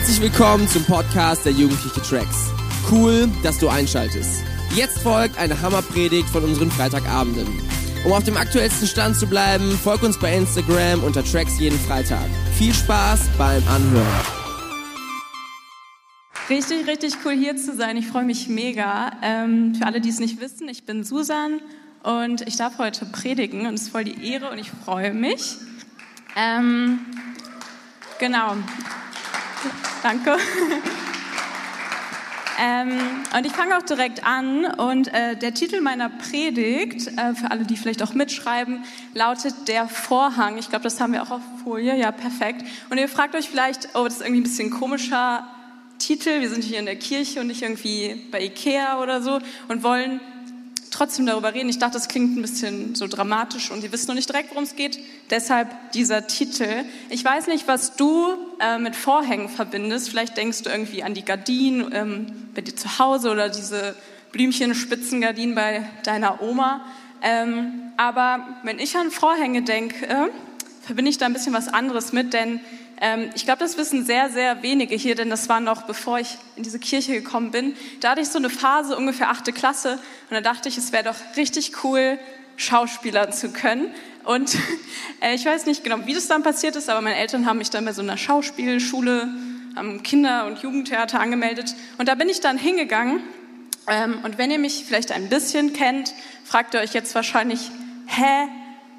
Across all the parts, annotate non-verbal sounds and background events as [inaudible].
Herzlich willkommen zum Podcast der Jugendliche Tracks. Cool, dass du einschaltest. Jetzt folgt eine Hammerpredigt von unseren Freitagabenden. Um auf dem aktuellsten Stand zu bleiben, folg uns bei Instagram unter Tracks jeden Freitag. Viel Spaß beim Anhören. Richtig, richtig cool hier zu sein. Ich freue mich mega. Ähm, für alle, die es nicht wissen, ich bin Susan und ich darf heute predigen und es ist voll die Ehre und ich freue mich. Ähm, genau. Danke. Ähm, und ich fange auch direkt an und äh, der Titel meiner Predigt, äh, für alle, die vielleicht auch mitschreiben, lautet Der Vorhang. Ich glaube, das haben wir auch auf Folie, ja, perfekt. Und ihr fragt euch vielleicht, oh, das ist irgendwie ein bisschen komischer Titel, wir sind hier in der Kirche und nicht irgendwie bei Ikea oder so und wollen trotzdem darüber reden. Ich dachte, das klingt ein bisschen so dramatisch und ihr wisst noch nicht direkt, worum es geht. Deshalb dieser Titel. Ich weiß nicht, was du äh, mit Vorhängen verbindest. Vielleicht denkst du irgendwie an die Gardinen ähm, bei dir zu Hause oder diese Blümchen-Spitzengardinen bei deiner Oma. Ähm, aber wenn ich an Vorhänge denke, äh, verbinde ich da ein bisschen was anderes mit, denn ähm, ich glaube, das wissen sehr, sehr wenige hier, denn das war noch bevor ich in diese Kirche gekommen bin. Da hatte ich so eine Phase, ungefähr achte Klasse, und da dachte ich, es wäre doch richtig cool, Schauspielern zu können. Und [laughs] äh, ich weiß nicht genau, wie das dann passiert ist, aber meine Eltern haben mich dann bei so einer Schauspielschule am Kinder- und Jugendtheater angemeldet. Und da bin ich dann hingegangen. Ähm, und wenn ihr mich vielleicht ein bisschen kennt, fragt ihr euch jetzt wahrscheinlich, hä,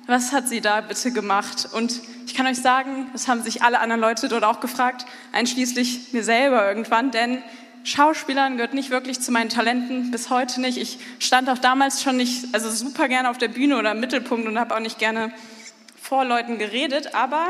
was hat sie da bitte gemacht? Und ich kann euch sagen, das haben sich alle anderen Leute dort auch gefragt, einschließlich mir selber irgendwann, denn Schauspielern gehört nicht wirklich zu meinen Talenten, bis heute nicht. Ich stand auch damals schon nicht, also super gerne auf der Bühne oder im Mittelpunkt und habe auch nicht gerne vor Leuten geredet, aber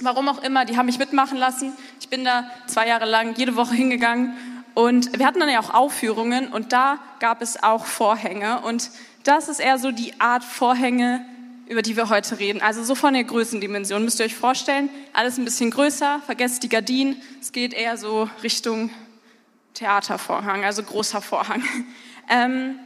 warum auch immer, die haben mich mitmachen lassen. Ich bin da zwei Jahre lang jede Woche hingegangen und wir hatten dann ja auch Aufführungen und da gab es auch Vorhänge und das ist eher so die Art Vorhänge, über die wir heute reden. Also so von der Größendimension müsst ihr euch vorstellen, alles ein bisschen größer, vergesst die Gardinen, es geht eher so Richtung Theatervorhang, also großer Vorhang. [laughs] Ähm,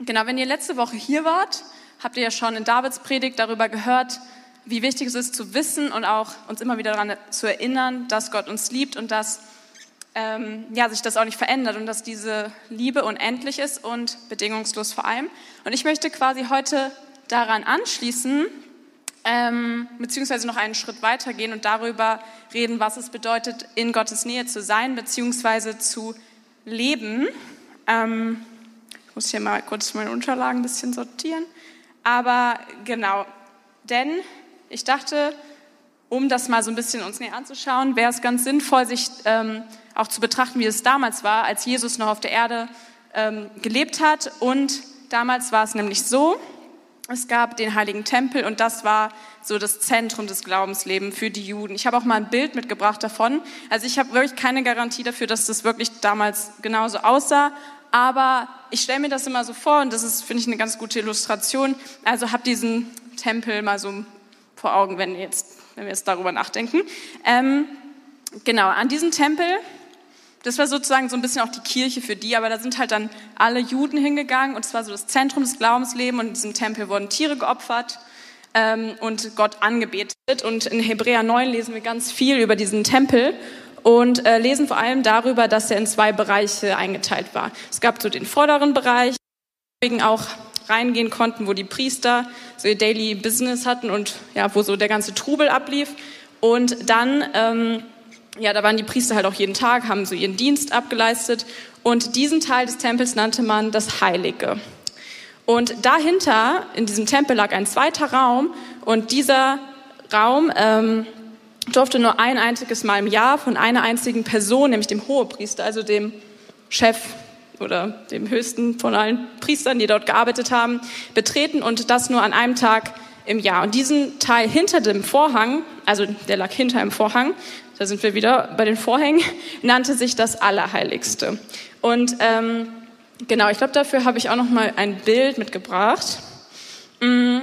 genau, wenn ihr letzte Woche hier wart, habt ihr ja schon in Davids Predigt darüber gehört, wie wichtig es ist zu wissen und auch uns immer wieder daran zu erinnern, dass Gott uns liebt und dass ähm, ja, sich das auch nicht verändert und dass diese Liebe unendlich ist und bedingungslos vor allem. Und ich möchte quasi heute daran anschließen, ähm, beziehungsweise noch einen Schritt weitergehen und darüber reden, was es bedeutet, in Gottes Nähe zu sein, beziehungsweise zu leben. Ähm, ich muss hier mal kurz meine Unterlagen ein bisschen sortieren. Aber genau, denn ich dachte, um das mal so ein bisschen uns näher anzuschauen, wäre es ganz sinnvoll, sich ähm, auch zu betrachten, wie es damals war, als Jesus noch auf der Erde ähm, gelebt hat. Und damals war es nämlich so, es gab den heiligen Tempel und das war so das Zentrum des Glaubenslebens für die Juden. Ich habe auch mal ein Bild mitgebracht davon. Also ich habe wirklich keine Garantie dafür, dass das wirklich damals genauso aussah. Aber ich stelle mir das immer so vor und das ist, finde ich, eine ganz gute Illustration. Also habe diesen Tempel mal so vor Augen, wenn, jetzt, wenn wir jetzt darüber nachdenken. Ähm, genau, an diesem Tempel das war sozusagen so ein bisschen auch die Kirche für die, aber da sind halt dann alle Juden hingegangen und es war so das Zentrum des Glaubenslebens und in diesem Tempel wurden Tiere geopfert ähm, und Gott angebetet. Und in Hebräer 9 lesen wir ganz viel über diesen Tempel und äh, lesen vor allem darüber, dass er in zwei Bereiche eingeteilt war. Es gab so den vorderen Bereich, wegen auch reingehen konnten, wo die Priester so ihr Daily Business hatten und ja, wo so der ganze Trubel ablief. Und dann ähm, ja, da waren die Priester halt auch jeden Tag, haben so ihren Dienst abgeleistet. Und diesen Teil des Tempels nannte man das Heilige. Und dahinter, in diesem Tempel, lag ein zweiter Raum. Und dieser Raum ähm, durfte nur ein einziges Mal im Jahr von einer einzigen Person, nämlich dem Hohepriester, also dem Chef oder dem höchsten von allen Priestern, die dort gearbeitet haben, betreten und das nur an einem Tag im Jahr. Und diesen Teil hinter dem Vorhang, also der lag hinter dem Vorhang, da sind wir wieder bei den Vorhängen, [laughs] nannte sich das Allerheiligste. Und ähm, genau, ich glaube, dafür habe ich auch noch mal ein Bild mitgebracht. Mm,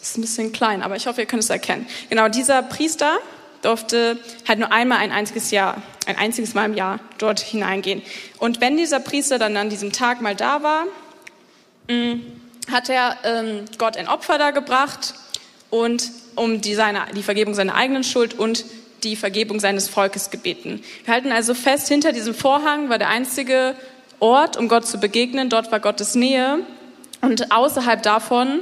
ist ein bisschen klein, aber ich hoffe, ihr könnt es erkennen. Genau, dieser Priester durfte halt nur einmal ein einziges Jahr, ein einziges Mal im Jahr dort hineingehen. Und wenn dieser Priester dann an diesem Tag mal da war, mm, hat er ähm, Gott ein Opfer dargebracht und um die, seine, die Vergebung seiner eigenen Schuld und die Vergebung seines Volkes gebeten. Wir halten also fest, hinter diesem Vorhang war der einzige Ort, um Gott zu begegnen. Dort war Gottes Nähe. Und außerhalb davon,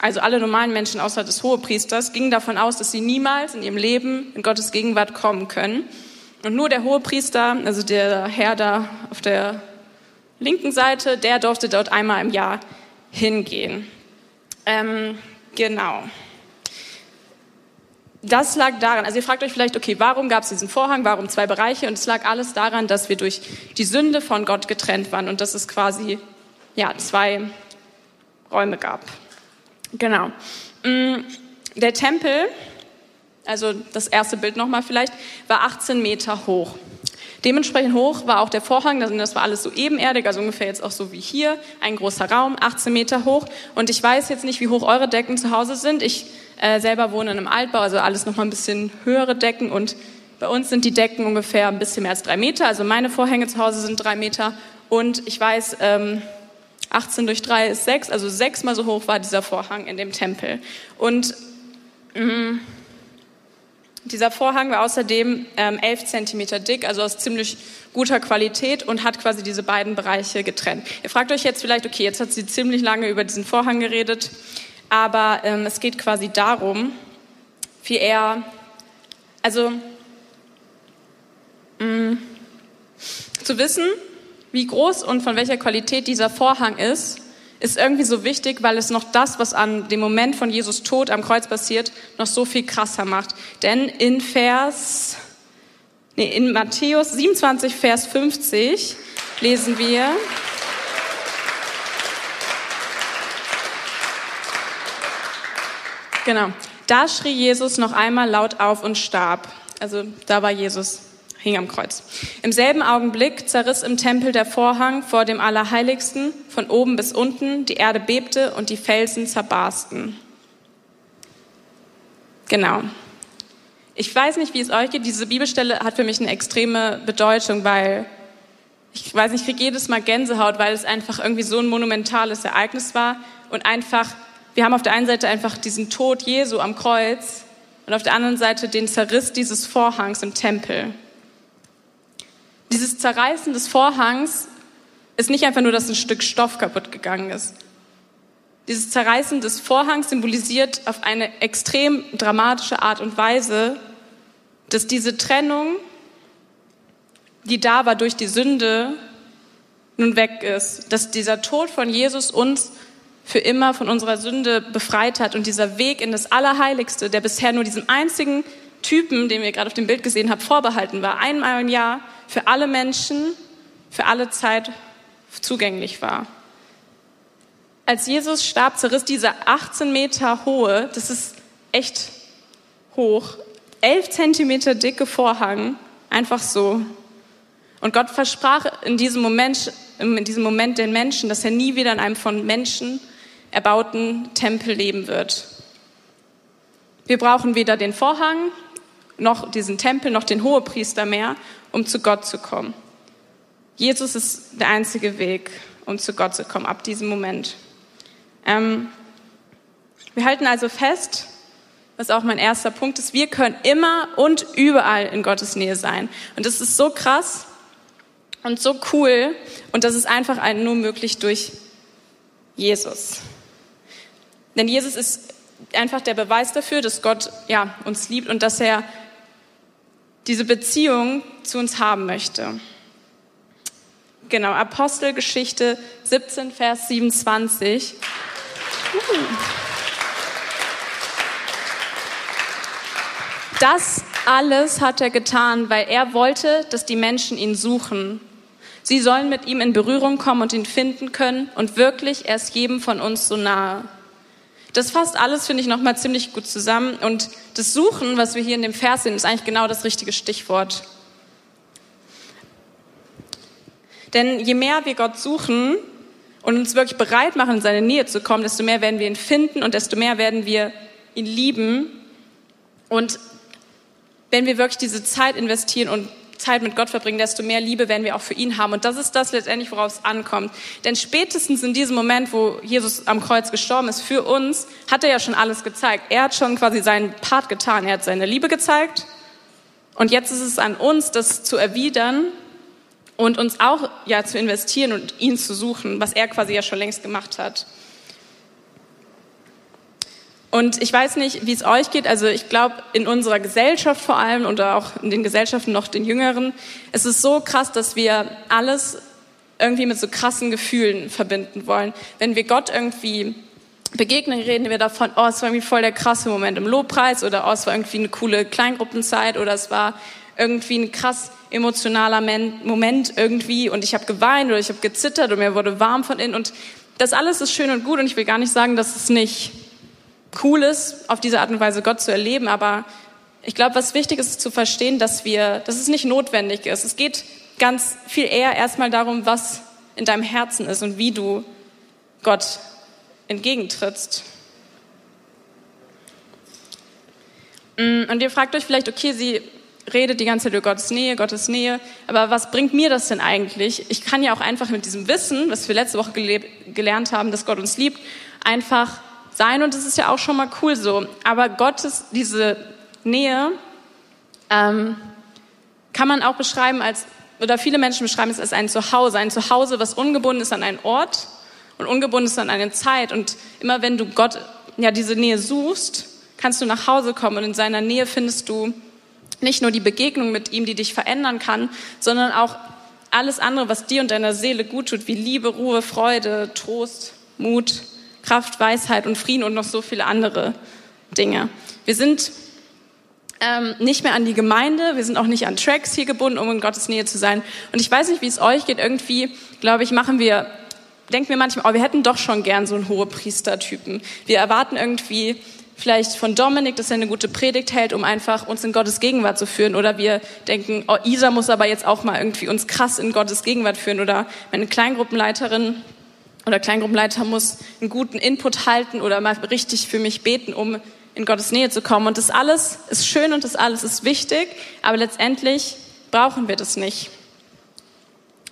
also alle normalen Menschen außer des Hohepriesters, gingen davon aus, dass sie niemals in ihrem Leben in Gottes Gegenwart kommen können. Und nur der Hohepriester, also der Herr da auf der linken Seite, der durfte dort einmal im Jahr hingehen. Ähm, genau. Das lag daran, also ihr fragt euch vielleicht, okay, warum gab es diesen Vorhang, warum zwei Bereiche? Und es lag alles daran, dass wir durch die Sünde von Gott getrennt waren und dass es quasi ja, zwei Räume gab. Genau. Mm, der Tempel, also das erste Bild nochmal vielleicht, war 18 Meter hoch. Dementsprechend hoch war auch der Vorhang, das war alles so ebenerdig, also ungefähr jetzt auch so wie hier, ein großer Raum, 18 Meter hoch. Und ich weiß jetzt nicht, wie hoch eure Decken zu Hause sind. Ich äh, selber wohne in einem Altbau, also alles nochmal ein bisschen höhere Decken und bei uns sind die Decken ungefähr ein bisschen mehr als drei Meter. Also meine Vorhänge zu Hause sind drei Meter und ich weiß, ähm, 18 durch 3 ist 6, also sechsmal so hoch war dieser Vorhang in dem Tempel. Und mh, mm, dieser Vorhang war außerdem ähm, 11 Zentimeter dick, also aus ziemlich guter Qualität und hat quasi diese beiden Bereiche getrennt. Ihr fragt euch jetzt vielleicht, okay, jetzt hat sie ziemlich lange über diesen Vorhang geredet, aber ähm, es geht quasi darum, wie er, also mh, mm, zu wissen, wie groß und von welcher Qualität dieser Vorhang ist, ist irgendwie so wichtig, weil es noch das, was an dem Moment von Jesus Tod am Kreuz passiert, noch so viel krasser macht. Denn in Vers, nee, in Matthäus 27, Vers 50 lesen wir, genau, da schrie Jesus noch einmal laut auf und starb. Also da war Jesus hing am Kreuz. Im selben Augenblick zerriss im Tempel der Vorhang vor dem Allerheiligsten von oben bis unten, die Erde bebte und die Felsen zerbarsten. Genau. Ich weiß nicht, wie es euch geht. Diese Bibelstelle hat für mich eine extreme Bedeutung, weil ich weiß nicht, ich kriege jedes Mal Gänsehaut, weil es einfach irgendwie so ein monumentales Ereignis war und einfach, wir haben auf der einen Seite einfach diesen Tod Jesu am Kreuz und auf der anderen Seite den Zerriss dieses Vorhangs im Tempel. Dieses Zerreißen des Vorhangs ist nicht einfach nur, dass ein Stück Stoff kaputt gegangen ist. Dieses Zerreißen des Vorhangs symbolisiert auf eine extrem dramatische Art und Weise, dass diese Trennung, die da war durch die Sünde, nun weg ist. Dass dieser Tod von Jesus uns für immer von unserer Sünde befreit hat und dieser Weg in das Allerheiligste, der bisher nur diesem einzigen Typen, den wir gerade auf dem Bild gesehen haben, vorbehalten war, einmal im Jahr für alle Menschen, für alle Zeit zugänglich war. Als Jesus starb, zerriss dieser 18 Meter hohe, das ist echt hoch, 11 Zentimeter dicke Vorhang, einfach so. Und Gott versprach in diesem Moment, in diesem Moment den Menschen, dass er nie wieder in einem von Menschen erbauten Tempel leben wird. Wir brauchen weder den Vorhang, noch diesen Tempel, noch den Hohepriester mehr, um zu Gott zu kommen. Jesus ist der einzige Weg, um zu Gott zu kommen, ab diesem Moment. Ähm, wir halten also fest, was auch mein erster Punkt ist, wir können immer und überall in Gottes Nähe sein. Und das ist so krass und so cool und das ist einfach nur möglich durch Jesus. Denn Jesus ist einfach der Beweis dafür, dass Gott ja, uns liebt und dass er diese Beziehung zu uns haben möchte. Genau, Apostelgeschichte 17, Vers 27. Das alles hat er getan, weil er wollte, dass die Menschen ihn suchen. Sie sollen mit ihm in Berührung kommen und ihn finden können und wirklich erst jedem von uns so nahe. Das fasst alles, finde ich, nochmal ziemlich gut zusammen. Und das Suchen, was wir hier in dem Vers sehen, ist eigentlich genau das richtige Stichwort. Denn je mehr wir Gott suchen und uns wirklich bereit machen, in seine Nähe zu kommen, desto mehr werden wir ihn finden und desto mehr werden wir ihn lieben. Und wenn wir wirklich diese Zeit investieren und Zeit mit Gott verbringen, desto mehr Liebe werden wir auch für ihn haben. Und das ist das letztendlich, worauf es ankommt. Denn spätestens in diesem Moment, wo Jesus am Kreuz gestorben ist, für uns, hat er ja schon alles gezeigt. Er hat schon quasi seinen Part getan. Er hat seine Liebe gezeigt Und jetzt ist es an uns, das zu erwidern und uns auch ja zu investieren und ihn zu suchen, was er quasi ja schon längst gemacht hat. Und ich weiß nicht, wie es euch geht. Also ich glaube, in unserer Gesellschaft vor allem und auch in den Gesellschaften noch den Jüngeren, es ist so krass, dass wir alles irgendwie mit so krassen Gefühlen verbinden wollen. Wenn wir Gott irgendwie begegnen, reden wir davon, oh, es war irgendwie voll der krasse Moment im Lobpreis oder oh, es war irgendwie eine coole Kleingruppenzeit oder es war irgendwie ein krass emotionaler Moment irgendwie und ich habe geweint oder ich habe gezittert und mir wurde warm von innen und das alles ist schön und gut und ich will gar nicht sagen, dass es nicht cool ist, auf diese Art und Weise Gott zu erleben, aber ich glaube, was wichtig ist zu verstehen, dass wir, dass es nicht notwendig ist. Es geht ganz viel eher erstmal darum, was in deinem Herzen ist und wie du Gott entgegentrittst. Mm, und ihr fragt euch vielleicht, okay, sie redet die ganze Zeit über Gottes Nähe, Gottes Nähe, aber was bringt mir das denn eigentlich? Ich kann ja auch einfach mit diesem Wissen, was wir letzte Woche gelernt haben, dass Gott uns liebt, einfach sein und das ist ja auch schon mal cool so. Aber Gottes, diese Nähe, ähm, kann man auch beschreiben als, oder viele Menschen beschreiben es als ein Zuhause, ein Zuhause, was ungebunden ist an einen Ort und ungebunden ist an eine Zeit. Und immer wenn du Gott, ja, diese Nähe suchst, kannst du nach Hause kommen und in seiner Nähe findest du nicht nur die Begegnung mit ihm, die dich verändern kann, sondern auch alles andere, was dir und deiner Seele gut tut, wie Liebe, Ruhe, Freude, Trost, Mut, Kraft, Weisheit und Frieden und noch so viele andere Dinge. Wir sind ähm, nicht mehr an die Gemeinde, wir sind auch nicht an Tracks hier gebunden, um in Gottes Nähe zu sein. Und ich weiß nicht, wie es euch geht. Irgendwie, glaube ich, machen wir, denken wir manchmal, oh, wir hätten doch schon gern so einen hohe Priestertypen. Wir erwarten irgendwie vielleicht von Dominik, dass er eine gute Predigt hält, um einfach uns in Gottes Gegenwart zu führen. Oder wir denken, oh, Isa muss aber jetzt auch mal irgendwie uns krass in Gottes Gegenwart führen. Oder meine Kleingruppenleiterin oder Kleingruppenleiter muss einen guten Input halten oder mal richtig für mich beten, um in Gottes Nähe zu kommen. Und das alles ist schön und das alles ist wichtig, aber letztendlich brauchen wir das nicht.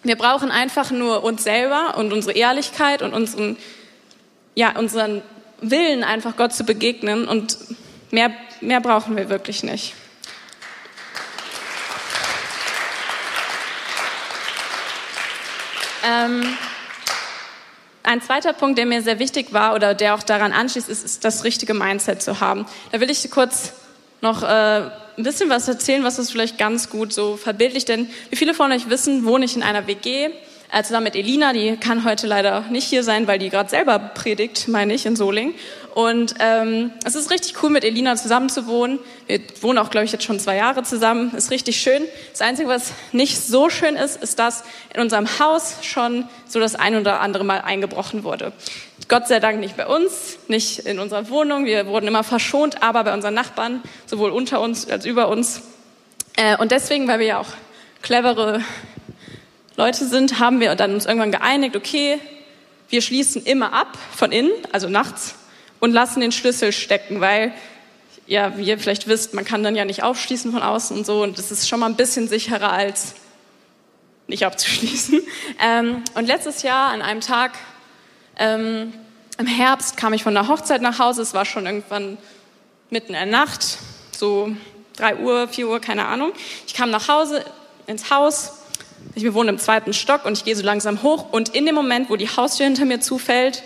Wir brauchen einfach nur uns selber und unsere Ehrlichkeit und unseren, ja, unseren Willen, einfach Gott zu begegnen und mehr, mehr brauchen wir wirklich nicht. Ähm, ein zweiter Punkt, der mir sehr wichtig war oder der auch daran anschließt, ist, ist das richtige Mindset zu haben. Da will ich kurz noch äh, ein bisschen was erzählen, was das vielleicht ganz gut so verbildlicht. Denn wie viele von euch wissen, wohne ich in einer WG äh, zusammen mit Elina, die kann heute leider nicht hier sein, weil die gerade selber predigt, meine ich, in Soling. Und ähm, es ist richtig cool, mit Elina zusammen zu wohnen. Wir wohnen auch, glaube ich, jetzt schon zwei Jahre zusammen. Ist richtig schön. Das Einzige, was nicht so schön ist, ist, dass in unserem Haus schon so das ein oder andere Mal eingebrochen wurde. Gott sei Dank nicht bei uns, nicht in unserer Wohnung. Wir wurden immer verschont, aber bei unseren Nachbarn, sowohl unter uns als über uns. Äh, und deswegen, weil wir ja auch clevere Leute sind, haben wir dann uns irgendwann geeinigt, okay, wir schließen immer ab von innen, also nachts, und lassen den Schlüssel stecken, weil, ja, wie ihr vielleicht wisst, man kann dann ja nicht aufschließen von außen und so, und das ist schon mal ein bisschen sicherer als nicht abzuschließen. [laughs] Ähm, und letztes Jahr an einem Tag ähm, im Herbst kam ich von der Hochzeit nach Hause, es war schon irgendwann mitten in der Nacht, so drei Uhr, vier Uhr, keine Ahnung. Ich kam nach Hause ins Haus wir wohnen im zweiten Stock und ich gehe so langsam hoch und in dem Moment, wo die Haustür hinter mir zufällt,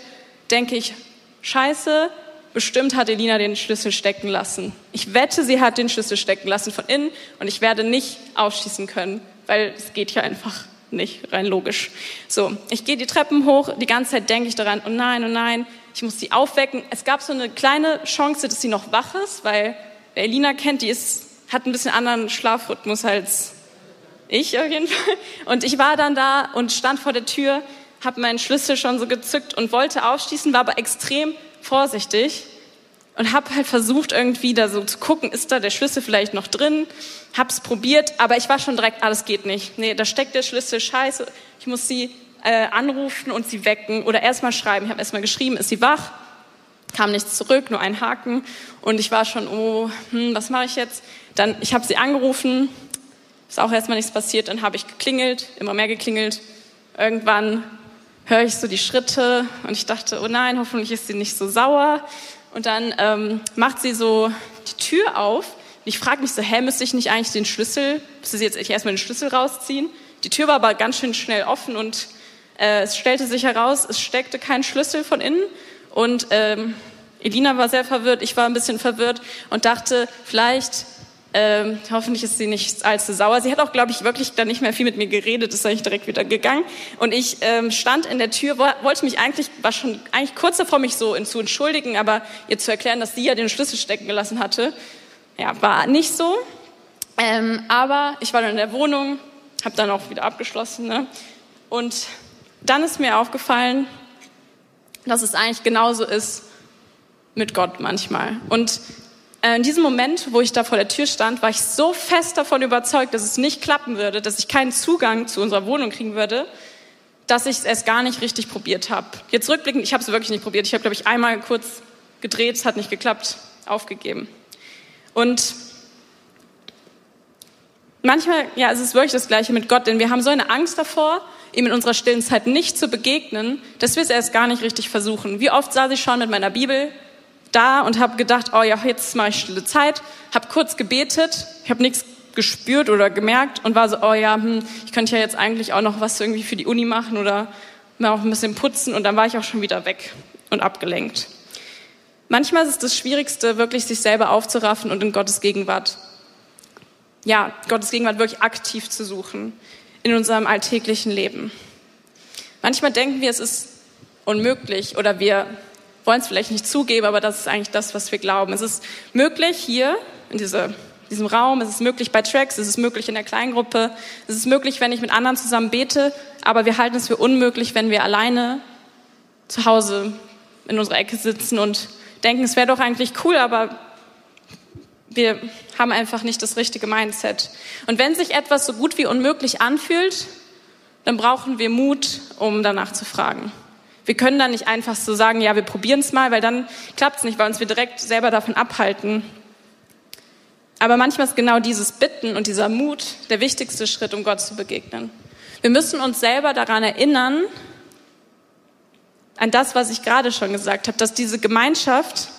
denke ich, scheiße, bestimmt hat Elina den Schlüssel stecken lassen. Ich wette, sie hat den Schlüssel stecken lassen von innen und ich werde nicht aufschießen können, weil es geht ja einfach nicht, rein logisch. So, ich gehe die Treppen hoch, die ganze Zeit denke ich daran, oh nein, oh nein, ich muss sie aufwecken. Es gab so eine kleine Chance, dass sie noch wach ist, weil wer Elina kennt, die ist, hat ein bisschen anderen Schlafrhythmus als ich auf jeden Fall. Und ich war dann da und stand vor der Tür, habe meinen Schlüssel schon so gezückt und wollte aufschließen, war aber extrem vorsichtig und habe halt versucht irgendwie da so zu gucken, ist da der Schlüssel vielleicht noch drin? Hab's probiert, aber ich war schon direkt, alles geht nicht. Nee, da steckt der Schlüssel, scheiße. Ich muss sie äh, anrufen und sie wecken oder erstmal schreiben. Ich habe erstmal geschrieben, ist sie wach? Kam nichts zurück, nur ein Haken und ich war schon, oh, hm, was mache ich jetzt? Dann, ich habe sie angerufen, ist auch erstmal nichts passiert. Dann habe ich geklingelt, immer mehr geklingelt. Irgendwann höre ich so die Schritte und ich dachte, oh nein, hoffentlich ist sie nicht so sauer. Und dann ähm, macht sie so die Tür auf, ich frage mich so, hä, müsste ich nicht eigentlich den Schlüssel, müsste sie jetzt erstmal den Schlüssel rausziehen? Die Tür war aber ganz schön schnell offen und äh, es stellte sich heraus, es steckte kein Schlüssel von innen. Und ähm, Elina war sehr verwirrt, ich war ein bisschen verwirrt und dachte, vielleicht ähm, hoffentlich ist sie nicht allzu sauer. Sie hat auch, glaube ich, wirklich dann nicht mehr viel mit mir geredet, ist eigentlich direkt wieder gegangen. Und ich ähm, stand in der Tür, wollte mich eigentlich, war schon eigentlich kurz davor, mich so zu entschuldigen, aber ihr zu erklären, dass sie ja den Schlüssel stecken gelassen hatte. Ja, war nicht so. Ähm, aber ich war dann in der Wohnung, habe dann auch wieder abgeschlossen. Ne? Und dann ist mir aufgefallen, dass es eigentlich genauso ist mit Gott manchmal. Und in diesem Moment, wo ich da vor der Tür stand, war ich so fest davon überzeugt, dass es nicht klappen würde, dass ich keinen Zugang zu unserer Wohnung kriegen würde, dass ich es gar nicht richtig probiert habe. Jetzt rückblickend, ich habe es wirklich nicht probiert. Ich habe, glaube ich, einmal kurz gedreht, es hat nicht geklappt, aufgegeben. Und manchmal, ja, es ist wirklich das Gleiche mit Gott, denn wir haben so eine Angst davor, ihm in unserer stillen Zeit nicht zu begegnen, dass wir es erst gar nicht richtig versuchen. Wie oft saß ich schon mit meiner Bibel da und habe gedacht, oh ja, jetzt mache ich stille Zeit, habe kurz gebetet, ich habe nichts gespürt oder gemerkt und war so, oh ja, hm, ich könnte ja jetzt eigentlich auch noch was irgendwie für die Uni machen oder mal auch ein bisschen putzen und dann war ich auch schon wieder weg und abgelenkt. Manchmal ist es das Schwierigste, wirklich sich selber aufzuraffen und in Gottes Gegenwart, ja, Gottes Gegenwart wirklich aktiv zu suchen in unserem alltäglichen Leben. Manchmal denken wir, es ist unmöglich oder wir wollen es vielleicht nicht zugeben, aber das ist eigentlich das, was wir glauben. Es ist möglich hier in diese, diesem Raum, es ist möglich bei Tracks, es ist möglich in der Kleingruppe, es ist möglich, wenn ich mit anderen zusammen bete, aber wir halten es für unmöglich, wenn wir alleine zu Hause in unserer Ecke sitzen und denken, es wäre doch eigentlich cool, aber wir haben einfach nicht das richtige Mindset. Und wenn sich etwas so gut wie unmöglich anfühlt, dann brauchen wir Mut, um danach zu fragen. Wir können dann nicht einfach so sagen, ja, wir probieren es mal, weil dann klappt es nicht, weil uns wir direkt selber davon abhalten. Aber manchmal ist genau dieses Bitten und dieser Mut der wichtigste Schritt, um Gott zu begegnen. Wir müssen uns selber daran erinnern, an das, was ich gerade schon gesagt habe, dass diese Gemeinschaft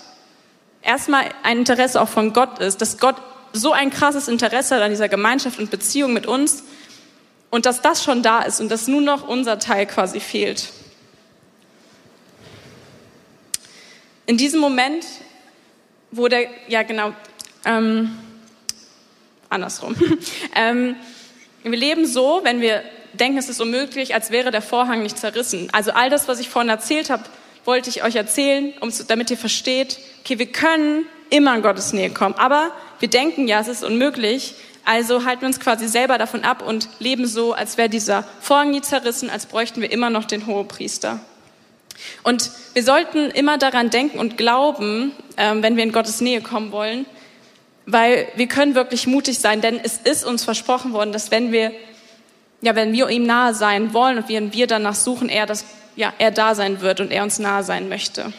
erstmal ein Interesse auch von Gott ist, dass Gott so ein krasses Interesse hat an dieser Gemeinschaft und Beziehung mit uns und dass das schon da ist und dass nur noch unser Teil quasi fehlt. In diesem Moment, wo der, ja genau, ähm, andersrum. [laughs] ähm, wir leben so, wenn wir denken, es ist unmöglich, als wäre der Vorhang nicht zerrissen. Also all das, was ich vorhin erzählt habe, wollte ich euch erzählen, um, damit ihr versteht, okay, wir können immer in Gottes Nähe kommen, aber wir denken ja, es ist unmöglich, also halten wir uns quasi selber davon ab und leben so, als wäre dieser Vorhang nie zerrissen, als bräuchten wir immer noch den Hohepriester. Und wir sollten immer daran denken und glauben, ähm, wenn wir in Gottes Nähe kommen wollen, weil wir können wirklich mutig sein, denn es ist uns versprochen worden, dass wenn wir, ja, wenn wir ihm nahe sein wollen und wenn wir danach suchen, er das, ja, er da sein wird und er uns nahe sein möchte.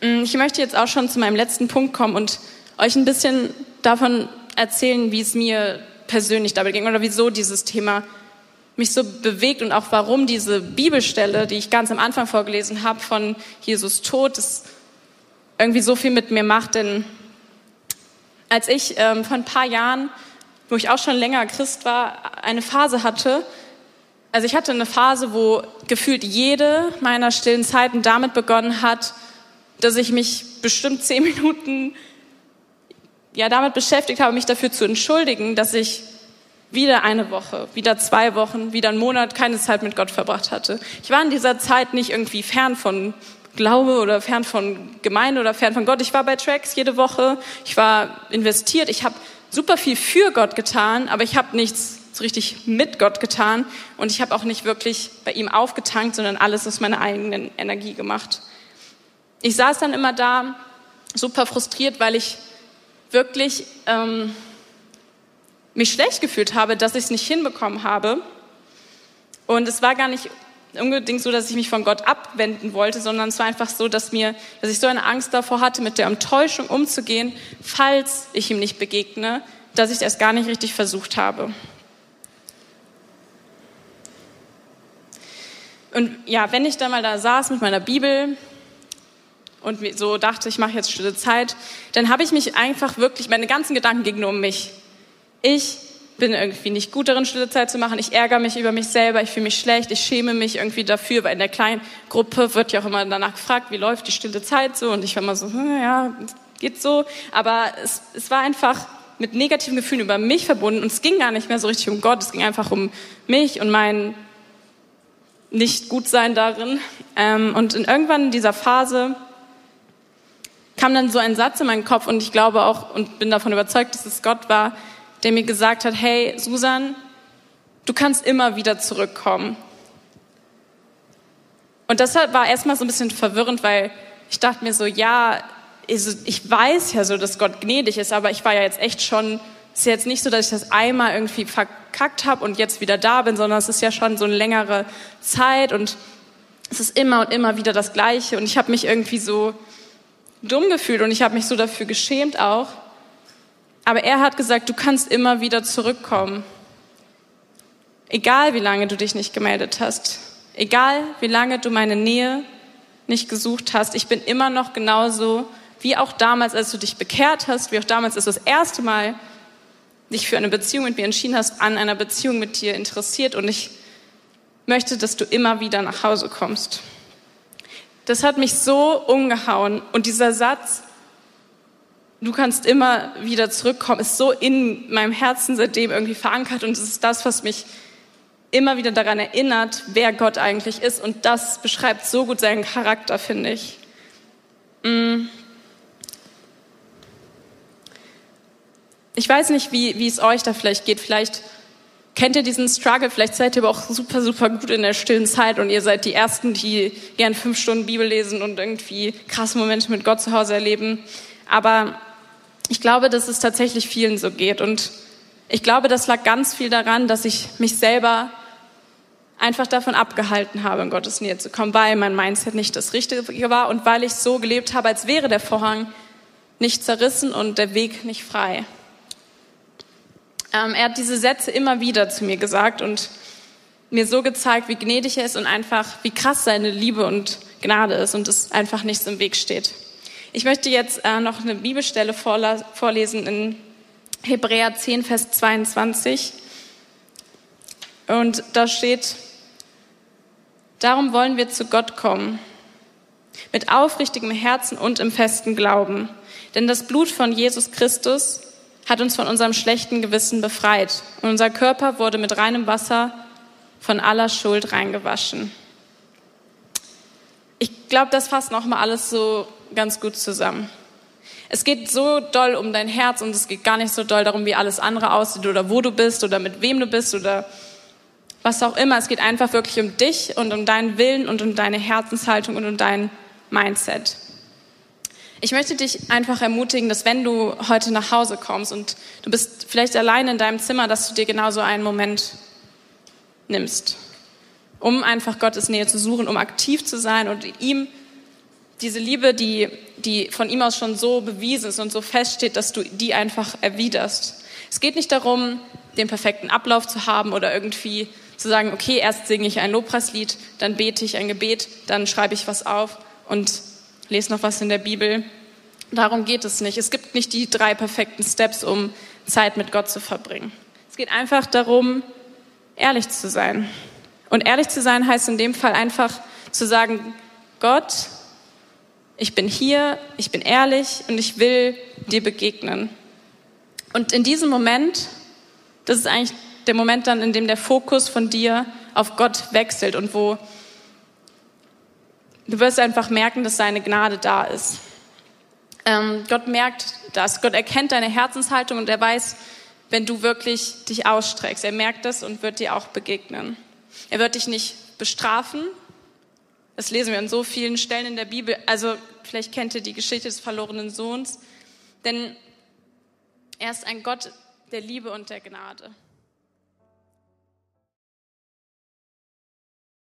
Mm, ich möchte jetzt auch schon zu meinem letzten Punkt kommen und euch ein bisschen davon erzählen, wie es mir persönlich dabei ging oder wieso dieses Thema mich so bewegt und auch warum diese Bibelstelle, die ich ganz am Anfang vorgelesen habe, von Jesus Tod, das irgendwie so viel mit mir macht. Denn als ich ähm, vor ein paar Jahren, wo ich auch schon länger Christ war, eine Phase hatte, also ich hatte eine Phase, wo gefühlt jede meiner stillen Zeiten damit begonnen hat, dass ich mich bestimmt zehn [laughs] Minuten ja damit beschäftigt habe, mich dafür zu entschuldigen, dass ich wieder eine Woche, wieder zwei Wochen, wieder einen Monat keine Zeit mit Gott verbracht hatte. Ich war in dieser Zeit nicht irgendwie fern von Glaube oder fern von Gemeinde oder fern von Gott. Ich war bei Tracks jede Woche. Ich war investiert. Ich habe super viel für Gott getan, aber ich habe nichts so richtig mit Gott getan und ich habe auch nicht wirklich bei ihm aufgetankt, sondern alles aus meiner eigenen Energie gemacht. Ich saß dann immer da, super frustriert, weil ich wirklich ähm, mich schlecht gefühlt habe, dass ich es nicht hinbekommen habe. Und es war gar nicht unbedingt so, dass ich mich von Gott abwenden wollte, sondern es war einfach so, dass mir, dass ich so eine Angst davor hatte, mit der Enttäuschung umzugehen, falls ich ihm nicht begegne, dass ich es gar nicht richtig versucht habe. Und ja, wenn ich dann mal da saß mit meiner Bibel und so dachte, ich mache jetzt stille Zeit, dann habe ich mich einfach wirklich, meine ganzen Gedanken gingen nur um mich. Ich bin irgendwie nicht gut darin, stille Zeit zu machen. Ich ärgere mich über mich selber, ich fühle mich schlecht, ich schäme mich irgendwie dafür, weil in der kleinen Gruppe wird ja auch immer danach gefragt, wie läuft die stille Zeit so und ich war immer so, hm, ja, geht so. Aber es, es war einfach mit negativen Gefühlen über mich verbunden und es ging gar nicht mehr so richtig um Gott, es ging einfach um mich und mein nicht gut sein darin. Ähm, und in irgendwann in dieser Phase kam dann so ein Satz in meinen Kopf und ich glaube auch und bin davon überzeugt, dass es Gott war, der mir gesagt hat, hey Susan, du kannst immer wieder zurückkommen. Und das war erstmal so ein bisschen verwirrend, weil ich dachte mir so, ja, also ich weiß ja so, dass Gott gnädig ist, aber ich war ja jetzt echt schon, es ist jetzt nicht so, dass ich das einmal irgendwie verkackt habe und jetzt wieder da bin, sondern es ist ja schon so eine längere Zeit und es ist immer und immer wieder das Gleiche und ich habe mich irgendwie so dumm gefühlt und ich habe mich so dafür geschämt auch. Aber er hat gesagt, du kannst immer wieder zurückkommen. Egal wie lange du dich nicht gemeldet hast, egal wie lange du meine Nähe nicht gesucht hast, ich bin immer noch genauso wie auch damals, als du dich bekehrt hast, wie auch damals, als du das erste Mal dich für eine Beziehung mit mir entschieden hast, an einer Beziehung mit dir interessiert und ich möchte, dass du immer wieder nach Hause kommst. Das hat mich so umgehauen und dieser Satz, du kannst immer wieder zurückkommen, ist so in meinem Herzen seitdem irgendwie verankert und es ist das, was mich immer wieder daran erinnert, wer Gott eigentlich ist und das beschreibt so gut seinen Charakter, finde ich. Mm. Ich weiß nicht, wie, wie es euch da vielleicht geht. Vielleicht kennt ihr diesen Struggle, vielleicht seid ihr aber auch super, super gut in der stillen Zeit und ihr seid die Ersten, die gern fünf Stunden Bibel lesen und irgendwie krasse Momente mit Gott zu Hause erleben. Aber ich glaube, dass es tatsächlich vielen so geht und ich glaube, das lag ganz viel daran, dass ich mich selber einfach davon abgehalten habe, in Gottes Nähe zu kommen, weil mein Mindset nicht das Richtige war und weil ich so gelebt habe, als wäre der Vorhang nicht zerrissen und der Weg nicht frei. Ähm, er hat diese Sätze immer wieder zu mir gesagt und mir so gezeigt, wie gnädig er ist und einfach, wie krass seine Liebe und Gnade ist und es einfach nichts im Weg steht. Ich möchte jetzt äh, noch eine Bibelstelle vorlesen in Hebräer 10, Vers 22. Und da steht, darum wollen wir zu Gott kommen, mit aufrichtigem Herzen und im festen Glauben. Denn das Blut von Jesus Christus hat uns von unserem schlechten Gewissen befreit und unser Körper wurde mit reinem Wasser von aller Schuld reingewaschen. Ich glaube, das fasst nochmal alles so ganz gut zusammen. Es geht so doll um dein Herz und es geht gar nicht so doll darum, wie alles andere aussieht oder wo du bist oder mit wem du bist oder was auch immer. Es geht einfach wirklich um dich und um deinen Willen und um deine Herzenshaltung und um dein Mindset. Ich möchte dich einfach ermutigen, dass wenn du heute nach Hause kommst und du bist vielleicht allein in deinem Zimmer, dass du dir genauso einen Moment nimmst, um einfach Gottes Nähe zu suchen, um aktiv zu sein und ihm diese Liebe, die, die von ihm aus schon so bewiesen ist und so feststeht, dass du die einfach erwiderst. Es geht nicht darum, den perfekten Ablauf zu haben oder irgendwie zu sagen, okay, erst singe ich ein Lobpreislied, dann bete ich ein Gebet, dann schreibe ich was auf und lese noch was in der Bibel. Darum geht es nicht. Es gibt nicht die drei perfekten Steps, um Zeit mit Gott zu verbringen. Es geht einfach darum, ehrlich zu sein. Und ehrlich zu sein heißt in dem Fall einfach zu sagen, Gott, ich bin hier, ich bin ehrlich und ich will dir begegnen. Und in diesem Moment, das ist eigentlich der Moment dann, in dem der Fokus von dir auf Gott wechselt und wo du wirst einfach merken, dass seine Gnade da ist. Ähm, Gott merkt das. Gott erkennt deine Herzenshaltung und er weiß, wenn du wirklich dich ausstreckst. Er merkt das und wird dir auch begegnen. Er wird dich nicht bestrafen. Das lesen wir an so vielen Stellen in der Bibel. Also vielleicht kennt ihr die Geschichte des verlorenen Sohns. Denn er ist ein Gott der Liebe und der Gnade.